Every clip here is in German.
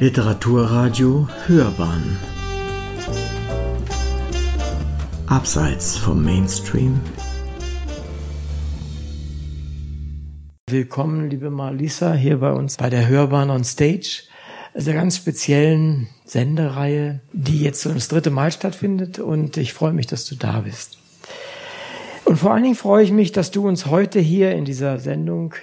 Literaturradio Hörbahn. Abseits vom Mainstream. Willkommen, liebe Marlisa, hier bei uns bei der Hörbahn on Stage, der ganz speziellen Sendereihe, die jetzt das dritte Mal stattfindet und ich freue mich, dass du da bist. Und vor allen Dingen freue ich mich, dass du uns heute hier in dieser Sendung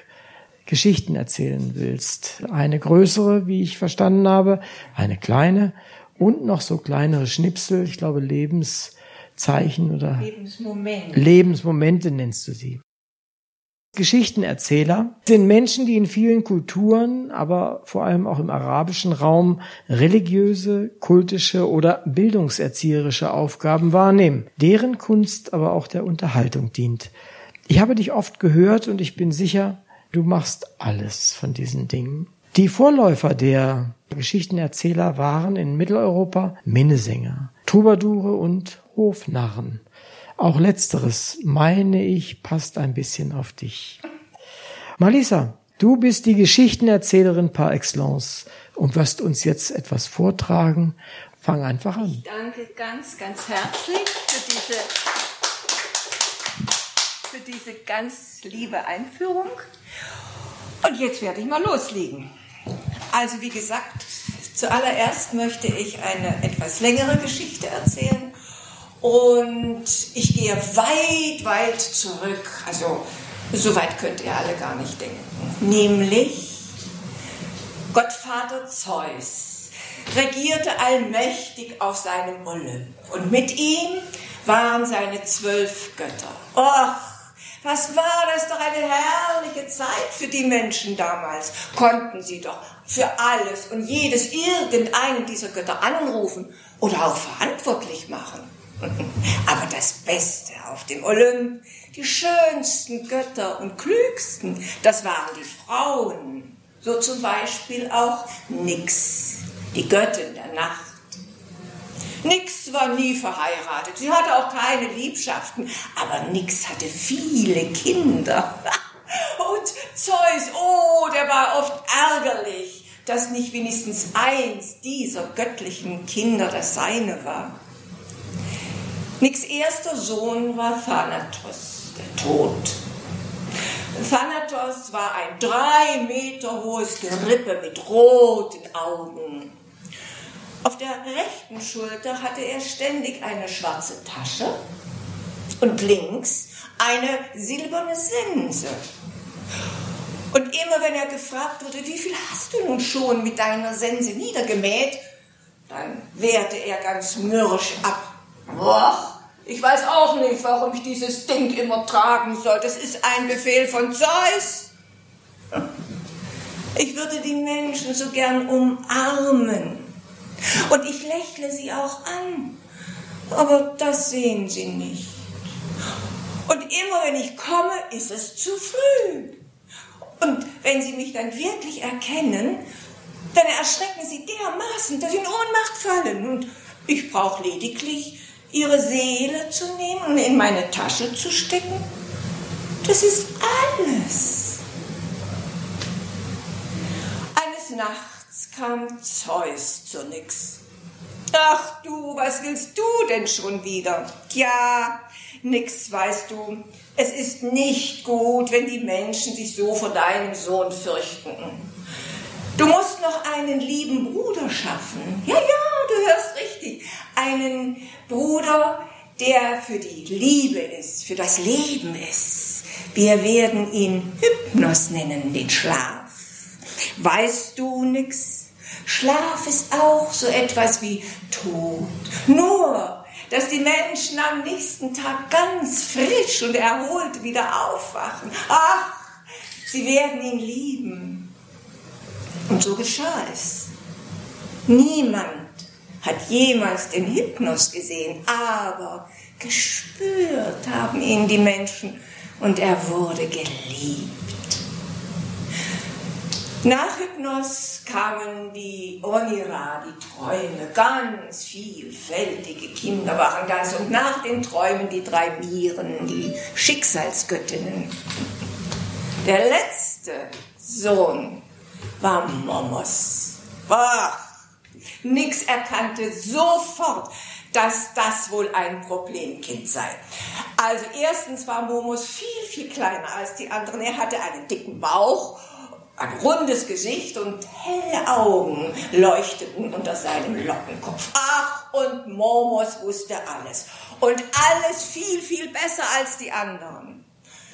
Geschichten erzählen willst. Eine größere, wie ich verstanden habe, eine kleine und noch so kleinere Schnipsel, ich glaube Lebenszeichen oder Lebensmomente. Lebensmomente nennst du sie. Geschichtenerzähler sind Menschen, die in vielen Kulturen, aber vor allem auch im arabischen Raum religiöse, kultische oder bildungserzieherische Aufgaben wahrnehmen, deren Kunst aber auch der Unterhaltung dient. Ich habe dich oft gehört und ich bin sicher, Du machst alles von diesen Dingen. Die Vorläufer der Geschichtenerzähler waren in Mitteleuropa Minnesänger, Troubadoure und Hofnarren. Auch letzteres, meine ich, passt ein bisschen auf dich. Malisa, du bist die Geschichtenerzählerin par excellence und wirst uns jetzt etwas vortragen. Fang einfach an. Ich danke ganz, ganz herzlich für diese, für diese ganz liebe Einführung. Und jetzt werde ich mal loslegen. Also wie gesagt, zuallererst möchte ich eine etwas längere Geschichte erzählen. Und ich gehe weit, weit zurück. Also so weit könnt ihr alle gar nicht denken. Nämlich Gottvater Zeus regierte allmächtig auf seinem Olymp. Und mit ihm waren seine zwölf Götter. Och, was war das doch eine herrliche Zeit für die Menschen damals. Konnten sie doch für alles und jedes irgendeinen dieser Götter anrufen oder auch verantwortlich machen. Aber das Beste auf dem Olymp, die schönsten Götter und klügsten, das waren die Frauen. So zum Beispiel auch Nix, die Göttin der Nacht. Nix war nie verheiratet. Sie hatte auch keine Liebschaften. Aber Nix hatte viele Kinder. Und Zeus, oh, der war oft ärgerlich, dass nicht wenigstens eins dieser göttlichen Kinder das seine war. Nix erster Sohn war Thanatos, der Tod. Thanatos war ein drei Meter hohes Gerippe mit roten Augen. Der rechten Schulter hatte er ständig eine schwarze Tasche und links eine silberne Sense. Und immer wenn er gefragt wurde, wie viel hast du nun schon mit deiner Sense niedergemäht, dann wehrte er ganz mürrisch ab. Boah, ich weiß auch nicht, warum ich dieses Ding immer tragen soll. Das ist ein Befehl von Zeus. Ich würde die Menschen so gern umarmen und ich lächle sie auch an. Aber das sehen sie nicht. Und immer wenn ich komme, ist es zu früh. Und wenn sie mich dann wirklich erkennen, dann erschrecken sie dermaßen, dass sie in Ohnmacht fallen. Und ich brauche lediglich ihre Seele zu nehmen und in meine Tasche zu stecken. Das ist alles. Eines Nachts kam Zeus zu nix. Ach du, was willst du denn schon wieder? Ja, nix weißt du. Es ist nicht gut, wenn die Menschen sich so vor deinem Sohn fürchten. Du musst noch einen lieben Bruder schaffen. Ja, ja, du hörst richtig. Einen Bruder, der für die Liebe ist, für das Leben ist. Wir werden ihn Hypnos nennen, den Schlaf. Weißt du nix? Schlaf ist auch so etwas wie Tod. Nur, dass die Menschen am nächsten Tag ganz frisch und erholt wieder aufwachen. Ach, sie werden ihn lieben. Und so geschah es. Niemand hat jemals den Hypnos gesehen, aber gespürt haben ihn die Menschen und er wurde geliebt. Nach Hypnos kamen die Onira, die Träume, ganz vielfältige Kinder waren das. Und nach den Träumen die drei Miren, die Schicksalsgöttinnen. Der letzte Sohn war Momos. Ach, Nix erkannte sofort, dass das wohl ein Problemkind sei. Also erstens war Momus viel, viel kleiner als die anderen. Er hatte einen dicken Bauch ein rundes Gesicht und helle Augen leuchteten unter seinem Lockenkopf. Ach, und Momos wusste alles. Und alles viel, viel besser als die anderen.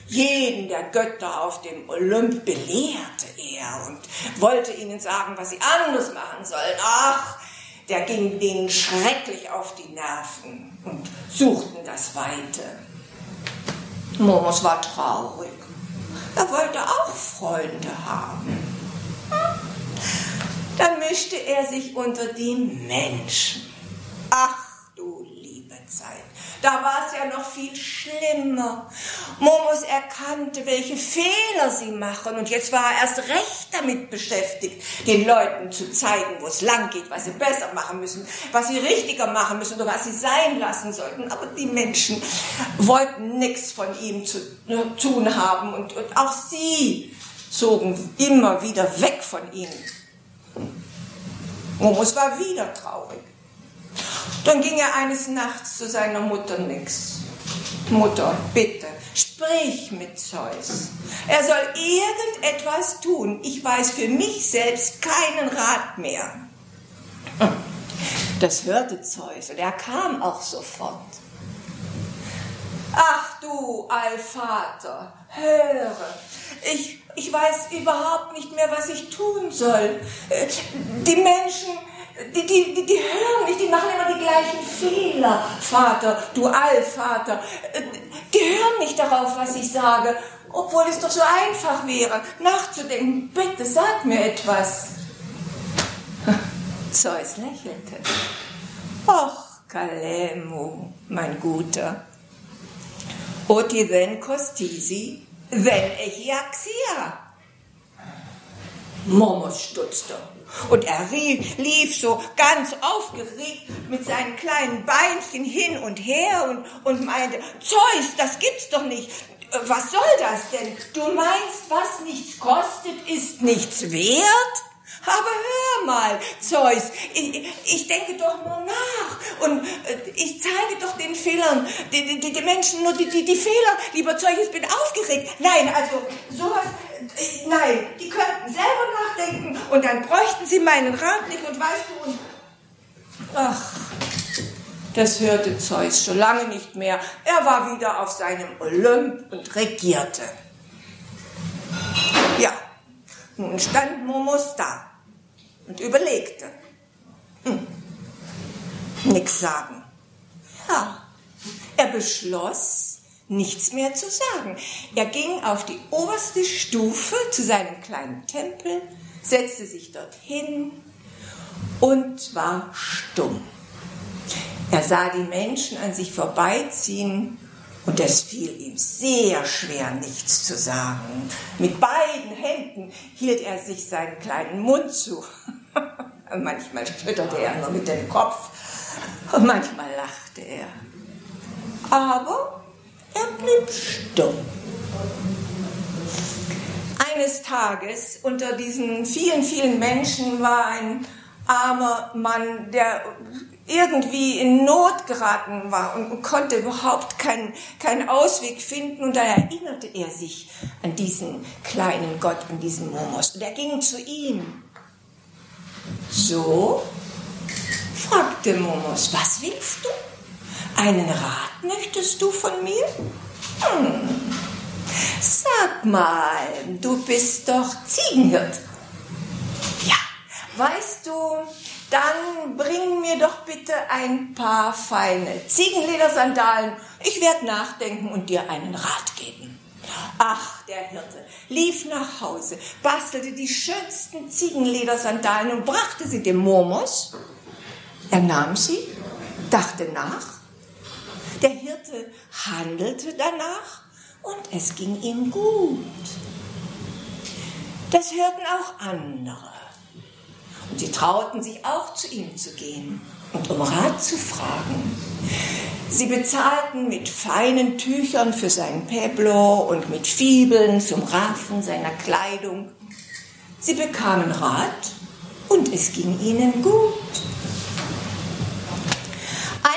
Jeden der Götter auf dem Olymp belehrte er und wollte ihnen sagen, was sie anders machen sollen. Ach, der ging denen schrecklich auf die Nerven und suchten das Weite. Momos war traurig. Er wollte auch Freunde haben. Dann mischte er sich unter die Menschen. Ach du liebe Zeit, da war es ja noch viel schlimmer. Momos erkannte, welche Fehler sie machen und jetzt war er erst recht damit beschäftigt, den Leuten zu zeigen, wo es lang geht, was sie besser machen müssen, was sie richtiger machen müssen oder was sie sein lassen sollten. Aber die Menschen wollten nichts von ihm zu tun haben und, und auch sie zogen immer wieder weg von ihm. Momos war wieder traurig. Dann ging er eines Nachts zu seiner Mutter Nix. Mutter, bitte, sprich mit Zeus. Er soll irgendetwas tun. Ich weiß für mich selbst keinen Rat mehr. Das hörte Zeus und er kam auch sofort. Ach du Allvater, höre, ich, ich weiß überhaupt nicht mehr, was ich tun soll. Die Menschen die, die, die, die hören nicht, die machen immer die gleichen Fehler. Vater, du Allvater, die hören nicht darauf, was ich sage, obwohl es doch so einfach wäre, nachzudenken. Bitte sag mir etwas. Zeus lächelte. Och, Kalemu, mein Guter. Oti ven kostisi, ven echiaxia. Momos stutzte. Und er lief so ganz aufgeregt mit seinen kleinen Beinchen hin und her und, und meinte, Zeus, das gibt's doch nicht. Was soll das denn? Du meinst, was nichts kostet, ist nichts wert? Aber hör mal, Zeus, ich, ich, denke doch nur nach und äh, ich zeige doch den Fehlern, die, die, die Menschen nur die, die, die Fehler. Lieber Zeus, ich bin aufgeregt. Nein, also sowas, nein, die könnten selber nachdenken und dann bräuchten sie meinen Rat nicht und weißt du, und, ach, das hörte Zeus schon lange nicht mehr. Er war wieder auf seinem Olymp und regierte. Ja, nun stand Momos da und überlegte. Hm. Nix sagen. Ja, er beschloss, nichts mehr zu sagen. Er ging auf die oberste Stufe zu seinem kleinen Tempel, setzte sich dorthin und war stumm. Er sah die Menschen an sich vorbeiziehen und es fiel ihm sehr schwer, nichts zu sagen. Mit beiden Händen hielt er sich seinen kleinen Mund zu. manchmal schüttelte er nur mit dem Kopf und manchmal lachte er. Aber er blieb stumm. Eines Tages unter diesen vielen, vielen Menschen war ein armer Mann, der irgendwie in Not geraten war und konnte überhaupt keinen, keinen Ausweg finden. Und da erinnerte er sich an diesen kleinen Gott, an diesen Momos. Und er ging zu ihm. So? fragte Momos, was willst du? Einen Rat möchtest du von mir? Hm. Sag mal, du bist doch Ziegenhirt. Ja, weißt du, dann bring mir doch bitte ein paar feine Ziegenledersandalen. Ich werde nachdenken und dir einen Rat geben. Ach, der Hirte lief nach Hause, bastelte die schönsten Ziegenledersandalen und brachte sie dem Momos. Er nahm sie, dachte nach. Der Hirte handelte danach und es ging ihm gut. Das hörten auch andere. Und sie trauten sich auch zu ihm zu gehen und um Rat zu fragen. Sie bezahlten mit feinen Tüchern für sein Peblo und mit Fibeln zum Raffen seiner Kleidung. Sie bekamen Rat und es ging ihnen gut.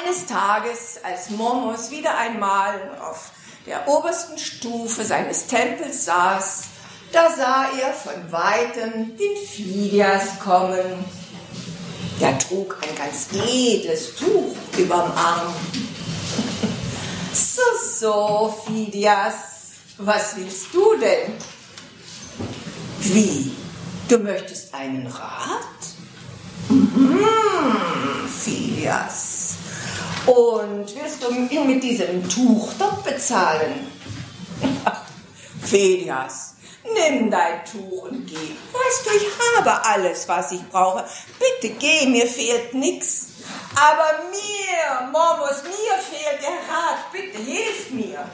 Eines Tages, als Momos wieder einmal auf der obersten Stufe seines Tempels saß, da sah er von weitem den Phidias kommen. Der trug ein ganz edles Tuch überm Arm. So, so, Phidias, was willst du denn? Wie? Du möchtest einen Rat? Hm, Phidias. Und willst du ihn mit diesem Tuch dort bezahlen? Phidias, nimm dein Tuch und geh. Weißt du, ich habe alles, was ich brauche. Bitte geh, mir fehlt nichts. Aber mir, Momos, mir fehlt der Rat. Bitte hilf mir.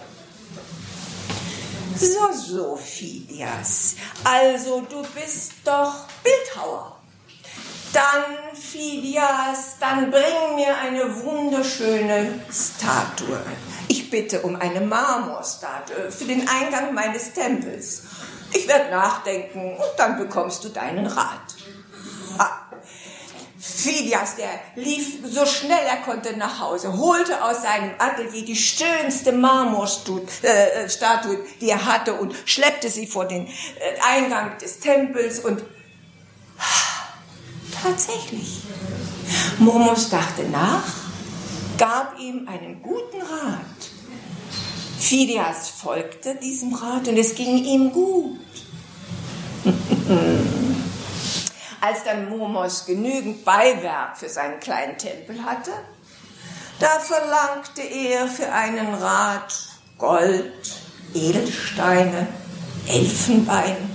So, so, Phidias. Also, du bist doch Bildhauer. Dann, Phidias, dann bring mir eine wunderschöne Statue. Ich bitte um eine Marmorstatue für den Eingang meines Tempels. Ich werde nachdenken und dann bekommst du deinen Rat. Phidias, der lief so schnell er konnte nach Hause, holte aus seinem Atelier die schönste Marmorstatue, äh, die er hatte und schleppte sie vor den äh, Eingang des Tempels und tatsächlich, Momos dachte nach, gab ihm einen guten Rat. Phidias folgte diesem Rat und es ging ihm gut. Als dann Momos genügend Beiwerk für seinen kleinen Tempel hatte, da verlangte er für einen Rat Gold, Edelsteine, Elfenbein.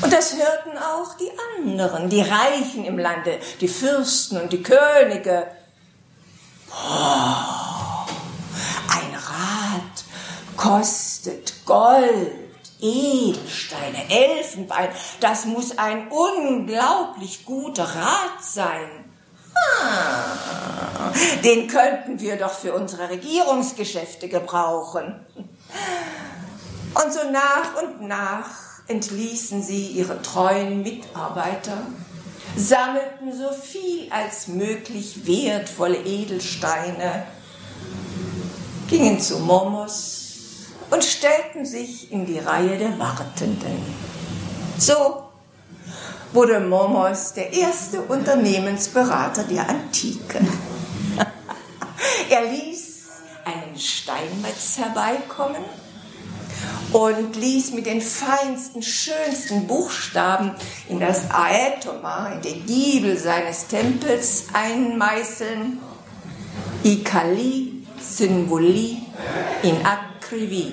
Und das hörten auch die anderen, die Reichen im Lande, die Fürsten und die Könige. Oh, ein Rat kostet Gold, Edelsteine, Elfenbein. Das muss ein unglaublich guter Rat sein. Ah, den könnten wir doch für unsere Regierungsgeschäfte gebrauchen. Und so nach und nach entließen sie ihre treuen Mitarbeiter, sammelten so viel als möglich wertvolle Edelsteine, gingen zu Momos und stellten sich in die Reihe der Wartenden. So wurde Momos der erste Unternehmensberater der Antike. er ließ einen Steinmetz herbeikommen und ließ mit den feinsten, schönsten Buchstaben in das Aetoma, in den Giebel seines Tempels einmeißeln. Ikali Symboli in Akrivi.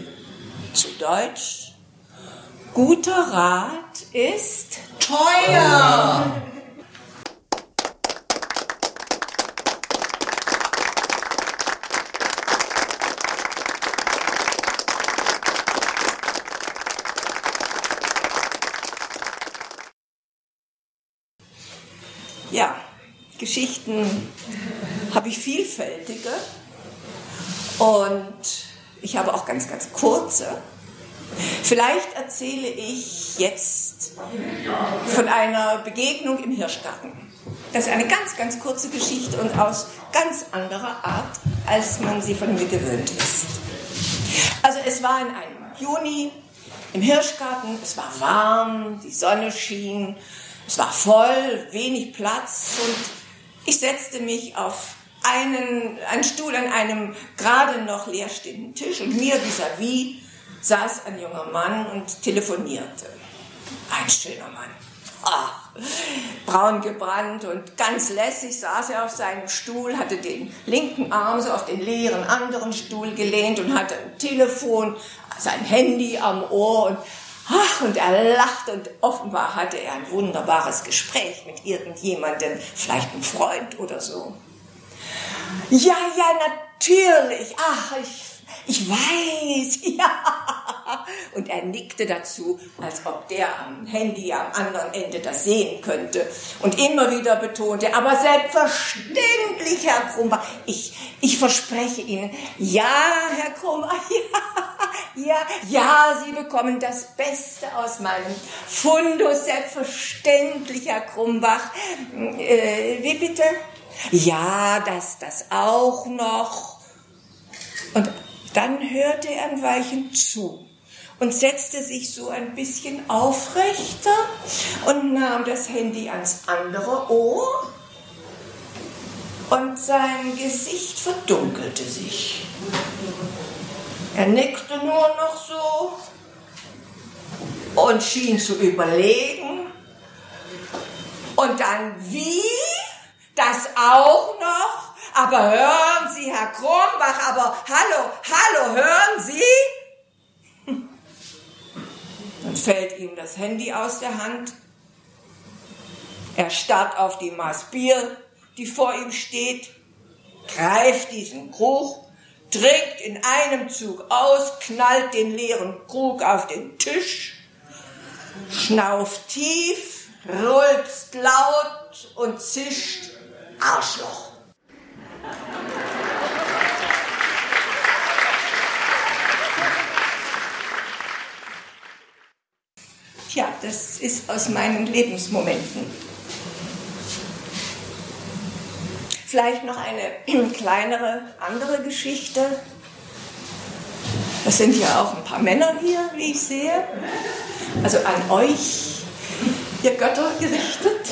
Zu Deutsch, guter Rat ist teuer. Ja, Geschichten habe ich vielfältige und ich habe auch ganz, ganz kurze. Vielleicht erzähle ich jetzt von einer Begegnung im Hirschgarten. Das ist eine ganz, ganz kurze Geschichte und aus ganz anderer Art, als man sie von mir gewöhnt ist. Also es war in einem Juni im Hirschgarten, es war warm, die Sonne schien, es war voll, wenig Platz und ich setzte mich auf einen, einen Stuhl an einem gerade noch leerstehenden Tisch und mir vis-à-vis saß ein junger Mann und telefonierte. Ein schöner Mann. Ach, braun gebrannt und ganz lässig saß er auf seinem Stuhl, hatte den linken Arm so auf den leeren anderen Stuhl gelehnt und hatte ein Telefon, sein Handy am Ohr und und er lachte und offenbar hatte er ein wunderbares Gespräch mit irgendjemandem, vielleicht einem Freund oder so. Ja, ja, natürlich. Ach, ich, ich weiß, ja. Und er nickte dazu, als ob der am Handy am anderen Ende das sehen könnte. Und immer wieder betonte, aber selbstverständlich, Herr Krummer, ich, ich verspreche Ihnen, ja, Herr Krummer, ja, ja, ja, Sie bekommen das Beste aus meinem Fundus selbstverständlicher Krumbach. Äh, wie bitte? Ja, das, das auch noch. Und dann hörte er ein Weilchen zu und setzte sich so ein bisschen aufrechter und nahm das Handy ans andere Ohr und sein Gesicht verdunkelte sich. Er nickte nur noch so und schien zu überlegen. Und dann wie? Das auch noch? Aber hören Sie, Herr Kronbach, aber hallo, hallo, hören Sie? Dann fällt ihm das Handy aus der Hand. Er starrt auf die Maß Bier, die vor ihm steht, greift diesen Krug, trinkt in einem Zug aus, knallt den leeren Krug auf den Tisch, schnauft tief, rülpst laut und zischt Arschloch. Tja, das ist aus meinen Lebensmomenten. Vielleicht noch eine kleinere andere Geschichte. Das sind ja auch ein paar Männer hier, wie ich sehe. Also an euch, ihr Götter gerichtet.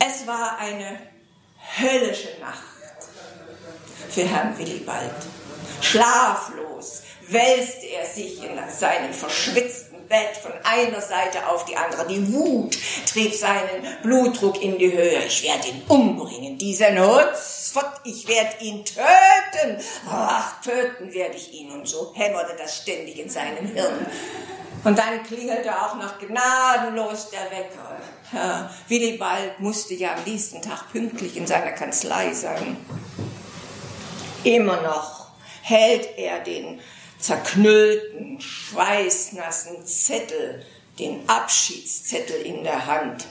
Es war eine höllische Nacht für Herrn Willibald. Schlaflos wälzte er sich in seinem verschwitzten Bett von einer Seite auf die andere. Die Wut trieb seinen Blutdruck in die Höhe. Ich werde ihn umbringen, diesen Hutzfott, ich werde ihn töten. Ach, töten werde ich ihn. Und so hämmerte das ständig in seinem Hirn. Und dann klingelte auch noch gnadenlos der Wecker. Herr Willibald musste ja am nächsten Tag pünktlich in seiner Kanzlei sein. Immer noch hält er den zerknüllten, schweißnassen Zettel, den Abschiedszettel in der Hand.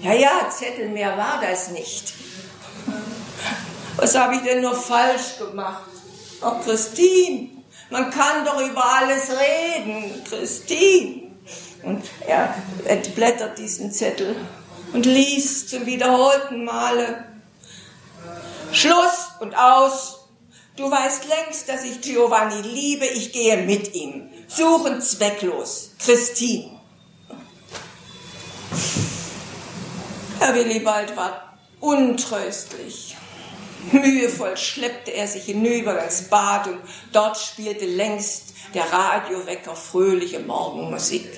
Ja, ja, Zettel mehr war das nicht. Was habe ich denn nur falsch gemacht? Ach, Christine, man kann doch über alles reden, Christine. Und er entblättert diesen Zettel und liest zum wiederholten Male. Schluss und aus. Du weißt längst, dass ich Giovanni liebe, ich gehe mit ihm. Suchen zwecklos. Christine. Herr Willibald war untröstlich. Mühevoll schleppte er sich hinüber ins Bad und dort spielte längst der Radiowecker fröhliche Morgenmusik.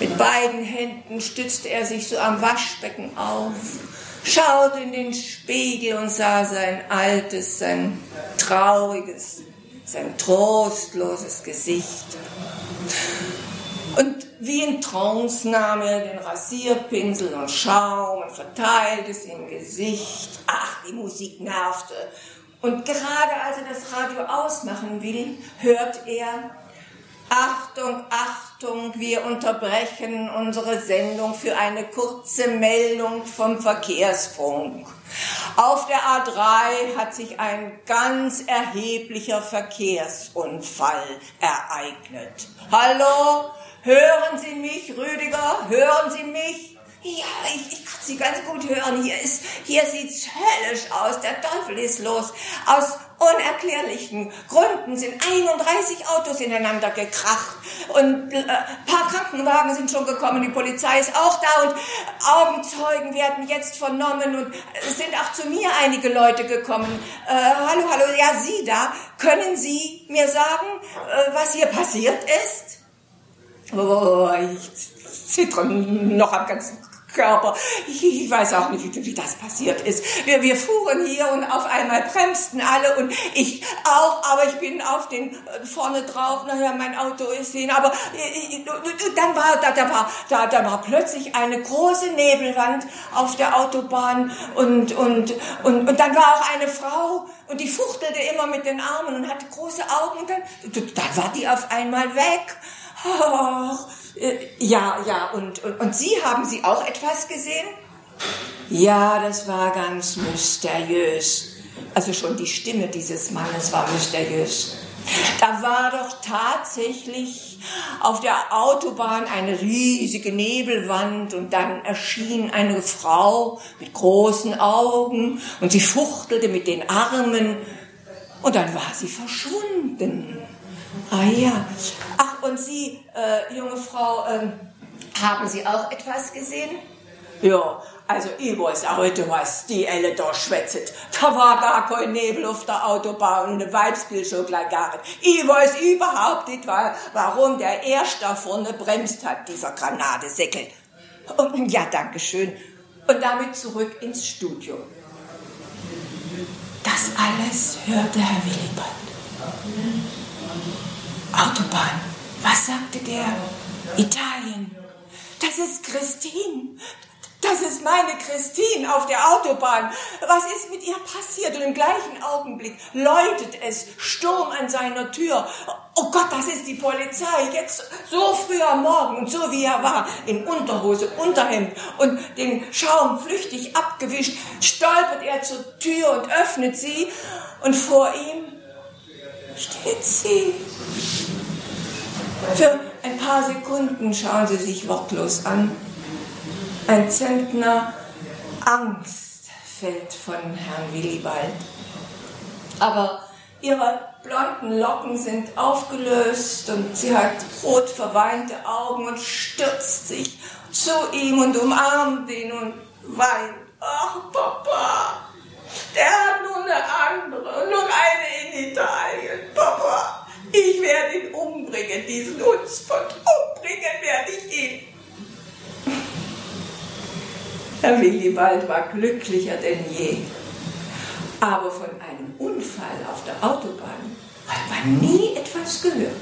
Mit beiden Händen stützte er sich so am Waschbecken auf schaute in den Spiegel und sah sein altes, sein trauriges, sein trostloses Gesicht. Und wie in Trance nahm er den Rasierpinsel und Schaum und verteilte es im Gesicht. Ach, die Musik nervte. Und gerade als er das Radio ausmachen will, hört er Achtung, Achtung, wir unterbrechen unsere Sendung für eine kurze Meldung vom Verkehrsfunk. Auf der A3 hat sich ein ganz erheblicher Verkehrsunfall ereignet. Hallo? Hören Sie mich, Rüdiger? Hören Sie mich? Ja, ich, ich kann Sie ganz gut hören. Hier ist, hier sieht's höllisch aus. Der Teufel ist los. Aus unerklärlichen Gründen sind 31 Autos ineinander gekracht und äh, paar Krankenwagen sind schon gekommen. Die Polizei ist auch da und Augenzeugen werden jetzt vernommen und es sind auch zu mir einige Leute gekommen. Äh, hallo, hallo, ja, Sie da. Können Sie mir sagen, äh, was hier passiert ist? Oh, ich zittere noch am ganzen Körper. Ich, weiß auch nicht, wie, wie, das passiert ist. Wir, wir fuhren hier und auf einmal bremsten alle und ich auch, aber ich bin auf den äh, vorne drauf. Naja, mein Auto ist hin. Aber ich, äh, dann war da, da war da, da war plötzlich eine große Nebelwand auf der Autobahn und und und und dann war auch eine Frau und die fuchtelte immer mit den Armen und hatte große Augen und dann, dann war die auf einmal weg. Oh, ja, ja, und, und, und Sie, haben Sie auch etwas gesehen? Ja, das war ganz mysteriös. Also schon die Stimme dieses Mannes war mysteriös. Da war doch tatsächlich auf der Autobahn eine riesige Nebelwand und dann erschien eine Frau mit großen Augen und sie fuchtelte mit den Armen und dann war sie verschwunden. Ah ja. Und Sie, äh, junge Frau, äh, haben Sie auch etwas gesehen? Ja, also ich weiß auch heute, was die Elle da schwätzt. Da war gar kein Nebel auf der Autobahn und ein Weibsbild schon gleich gar nicht. Ich weiß überhaupt nicht, warum der Erste da vorne bremst hat, dieser Granadesäckel. Und, ja, danke schön. Und damit zurück ins Studio. Das alles hörte Herr Willibald. Autobahn. Was sagte der? Italien. Das ist Christine. Das ist meine Christine auf der Autobahn. Was ist mit ihr passiert? Und im gleichen Augenblick läutet es Sturm an seiner Tür. Oh Gott, das ist die Polizei. Jetzt so früh am Morgen und so wie er war, in Unterhose, Unterhemd und den Schaum flüchtig abgewischt, stolpert er zur Tür und öffnet sie. Und vor ihm steht sie. Für ein paar Sekunden schauen sie sich wortlos an. Ein Zentner Angst fällt von Herrn Willibald. Aber ihre blonden Locken sind aufgelöst und sie hat rot verweinte Augen und stürzt sich zu ihm und umarmt ihn und weint. Ach, Papa, der hat nur eine andere, nur eine in Italien, Papa. Ich werde ihn umbringen, diesen Hundsfund. Umbringen werde ich ihn. Herr Willibald war glücklicher denn je. Aber von einem Unfall auf der Autobahn hat man nie etwas gehört.